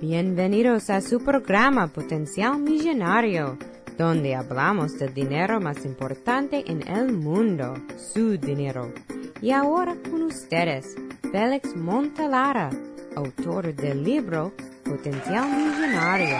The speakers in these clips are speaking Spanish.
Bienvenidos a su programa Potencial Millonario, donde hablamos del dinero más importante en el mundo, su dinero. Y ahora con ustedes, Félix Montalara, autor del libro Potencial Millonario.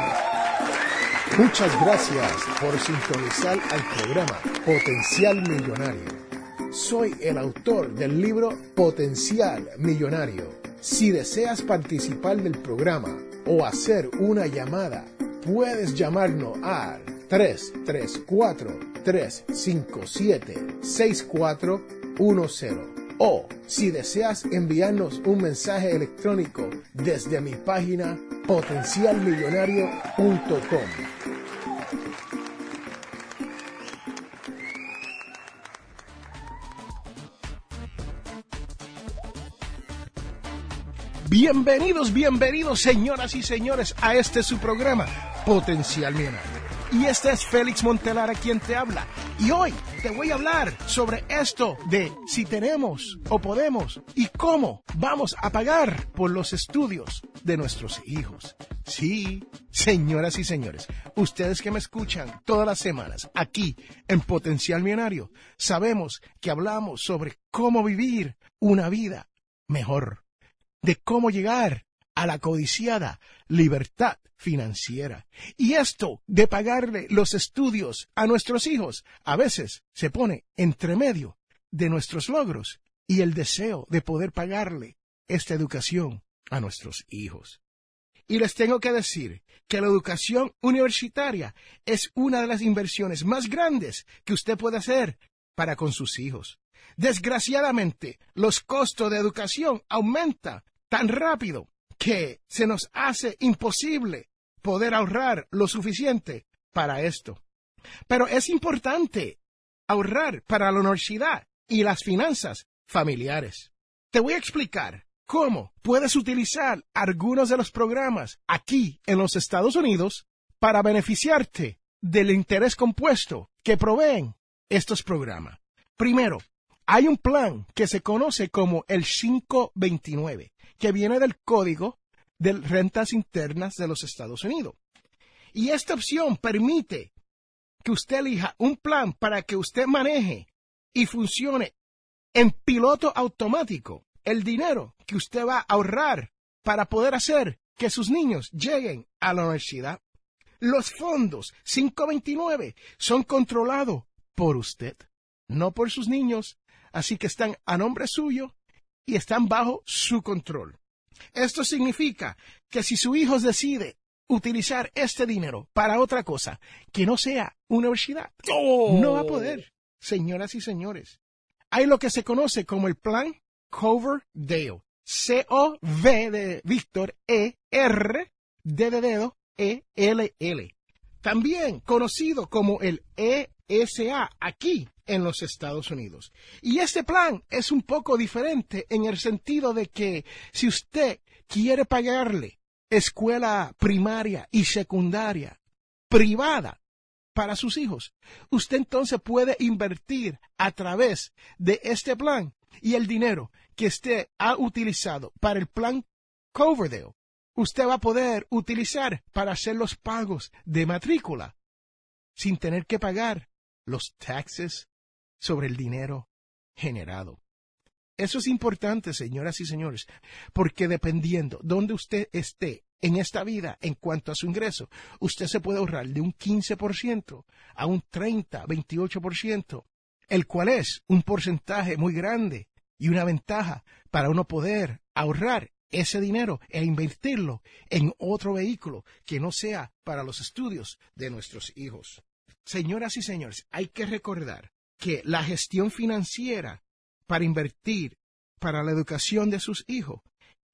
Muchas gracias por sintonizar al programa Potencial Millonario. Soy el autor del libro Potencial Millonario. Si deseas participar del programa o hacer una llamada, puedes llamarnos al 334-357-6410 o si deseas enviarnos un mensaje electrónico desde mi página potencialmillonario.com. Bienvenidos, bienvenidos, señoras y señores, a este su programa, Potencial Millonario. Y este es Félix Montelara quien te habla. Y hoy te voy a hablar sobre esto de si tenemos o podemos y cómo vamos a pagar por los estudios de nuestros hijos. Sí, señoras y señores, ustedes que me escuchan todas las semanas aquí en Potencial Millonario, sabemos que hablamos sobre cómo vivir una vida mejor de cómo llegar a la codiciada libertad financiera. Y esto de pagarle los estudios a nuestros hijos a veces se pone entre medio de nuestros logros y el deseo de poder pagarle esta educación a nuestros hijos. Y les tengo que decir que la educación universitaria es una de las inversiones más grandes que usted puede hacer para con sus hijos. Desgraciadamente, los costos de educación aumentan tan rápido que se nos hace imposible poder ahorrar lo suficiente para esto. Pero es importante ahorrar para la universidad y las finanzas familiares. Te voy a explicar cómo puedes utilizar algunos de los programas aquí en los Estados Unidos para beneficiarte del interés compuesto que proveen estos programas. Primero, hay un plan que se conoce como el 529 que viene del Código de Rentas Internas de los Estados Unidos. Y esta opción permite que usted elija un plan para que usted maneje y funcione en piloto automático el dinero que usted va a ahorrar para poder hacer que sus niños lleguen a la universidad. Los fondos 529 son controlados por usted, no por sus niños, así que están a nombre suyo y están bajo su control. Esto significa que si su hijo decide utilizar este dinero para otra cosa que no sea universidad, no va a poder, señoras y señores. Hay lo que se conoce como el plan Coverdale. C-O-V de Víctor E-R D de dedo E-L-L. También conocido como el ESA aquí en los Estados Unidos. Y este plan es un poco diferente en el sentido de que si usted quiere pagarle escuela primaria y secundaria privada para sus hijos, usted entonces puede invertir a través de este plan y el dinero que usted ha utilizado para el plan Coverdale, usted va a poder utilizar para hacer los pagos de matrícula sin tener que pagar los taxes sobre el dinero generado. Eso es importante, señoras y señores, porque dependiendo dónde usted esté en esta vida en cuanto a su ingreso, usted se puede ahorrar de un 15% a un 30, 28%, el cual es un porcentaje muy grande y una ventaja para uno poder ahorrar ese dinero e invertirlo en otro vehículo que no sea para los estudios de nuestros hijos. Señoras y señores, hay que recordar que la gestión financiera para invertir para la educación de sus hijos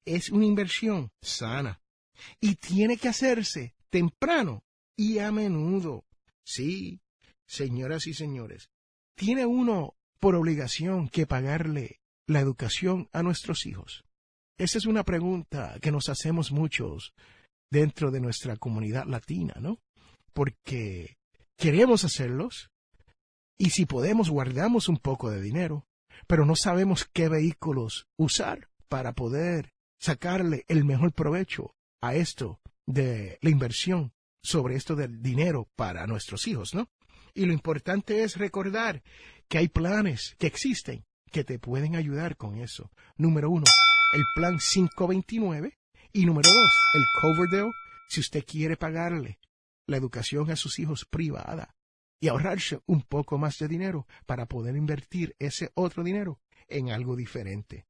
es una inversión sana y tiene que hacerse temprano y a menudo. Sí, señoras y señores, tiene uno por obligación que pagarle la educación a nuestros hijos. Esa es una pregunta que nos hacemos muchos dentro de nuestra comunidad latina, ¿no? Porque queremos hacerlos, y si podemos, guardamos un poco de dinero, pero no sabemos qué vehículos usar para poder sacarle el mejor provecho a esto de la inversión sobre esto del dinero para nuestros hijos, ¿no? Y lo importante es recordar que hay planes que existen que te pueden ayudar con eso. Número uno, el plan 529 y número dos, el Coverdale, si usted quiere pagarle la educación a sus hijos privada y ahorrarse un poco más de dinero para poder invertir ese otro dinero en algo diferente.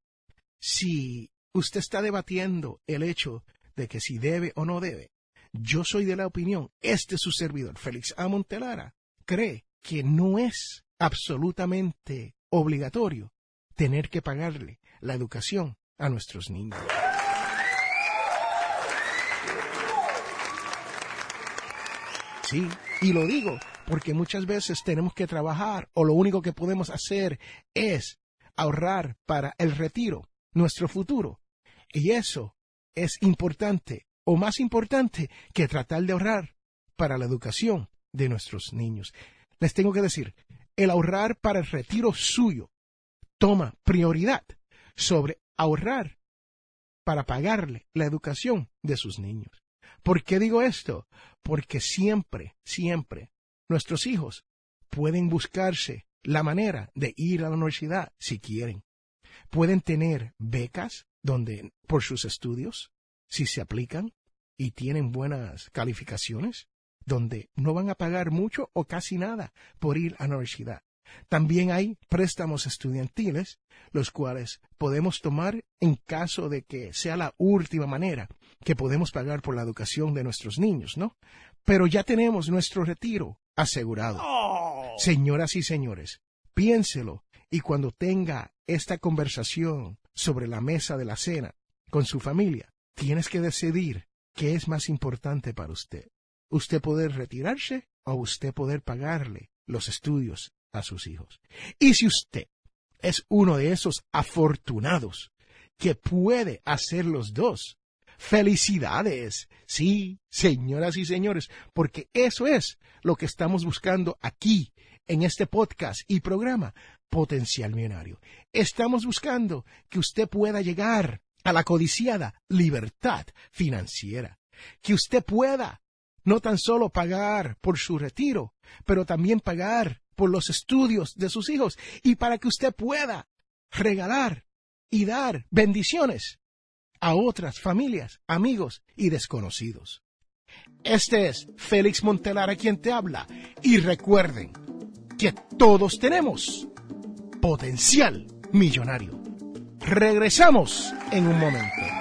Si usted está debatiendo el hecho de que si debe o no debe, yo soy de la opinión, este su servidor, Félix A. Montelara, cree que no es absolutamente obligatorio tener que pagarle la educación a nuestros niños. Y lo digo porque muchas veces tenemos que trabajar o lo único que podemos hacer es ahorrar para el retiro, nuestro futuro. Y eso es importante o más importante que tratar de ahorrar para la educación de nuestros niños. Les tengo que decir, el ahorrar para el retiro suyo toma prioridad sobre ahorrar para pagarle la educación de sus niños. ¿Por qué digo esto? Porque siempre, siempre nuestros hijos pueden buscarse la manera de ir a la universidad si quieren. Pueden tener becas donde por sus estudios, si se aplican y tienen buenas calificaciones, donde no van a pagar mucho o casi nada por ir a la universidad. También hay préstamos estudiantiles, los cuales podemos tomar en caso de que sea la última manera que podemos pagar por la educación de nuestros niños, ¿no? Pero ya tenemos nuestro retiro asegurado. Oh. Señoras y señores, piénselo y cuando tenga esta conversación sobre la mesa de la cena con su familia, tienes que decidir qué es más importante para usted. Usted poder retirarse o usted poder pagarle los estudios a sus hijos. Y si usted es uno de esos afortunados que puede hacer los dos, felicidades. Sí, señoras y señores, porque eso es lo que estamos buscando aquí en este podcast y programa Potencial Millonario. Estamos buscando que usted pueda llegar a la codiciada libertad financiera, que usted pueda no tan solo pagar por su retiro, pero también pagar por los estudios de sus hijos y para que usted pueda regalar y dar bendiciones a otras familias, amigos y desconocidos. Este es Félix Montelar a quien te habla y recuerden que todos tenemos potencial millonario. Regresamos en un momento.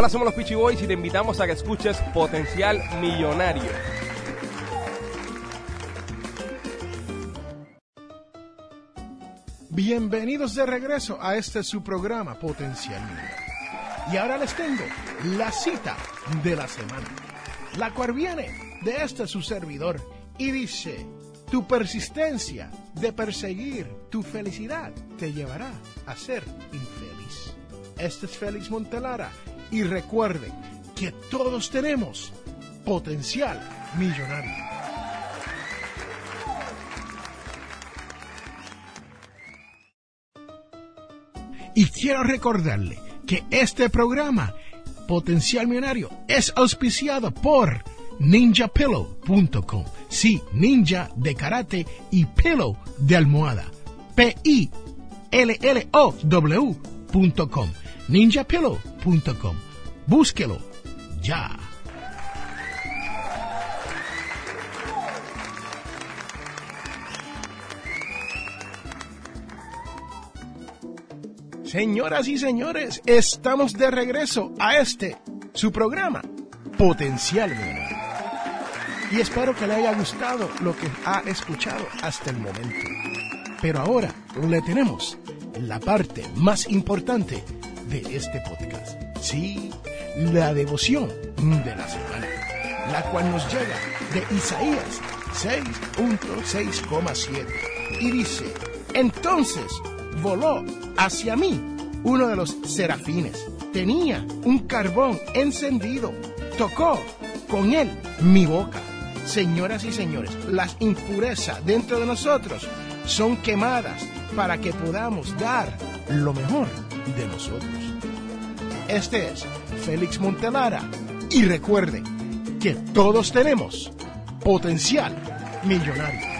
Hola, somos los Peachy Boys y te invitamos a que escuches Potencial Millonario. Bienvenidos de regreso a este su programa Potencial Millonario. Y ahora les tengo la cita de la semana, la cual viene de este su servidor y dice, tu persistencia de perseguir tu felicidad te llevará a ser infeliz. Este es Félix Montelara y recuerden que todos tenemos potencial millonario. Y quiero recordarle que este programa, Potencial Millonario, es auspiciado por ninjapillow.com. Sí, ninja de karate y pillow de almohada. P-I-L-L-O-W.com ninjapillow.com. Búsquelo ya. Señoras y señores, estamos de regreso a este, su programa, Potencial y espero que le haya gustado lo que ha escuchado hasta el momento. Pero ahora le tenemos la parte más importante de este podcast. Sí, la devoción de la semana, la cual nos llega de Isaías 6.6,7 y dice, entonces voló hacia mí uno de los serafines. Tenía un carbón encendido. Tocó con él mi boca. Señoras y señores, las impurezas dentro de nosotros son quemadas para que podamos dar lo mejor de nosotros. Este es Félix Montelara y recuerde que todos tenemos potencial millonario.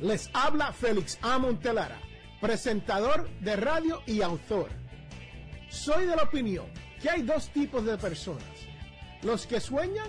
Les habla Félix A. Montelara, presentador de radio y autor. Soy de la opinión que hay dos tipos de personas, los que sueñan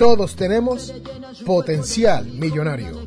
todos tenemos potencial millonario.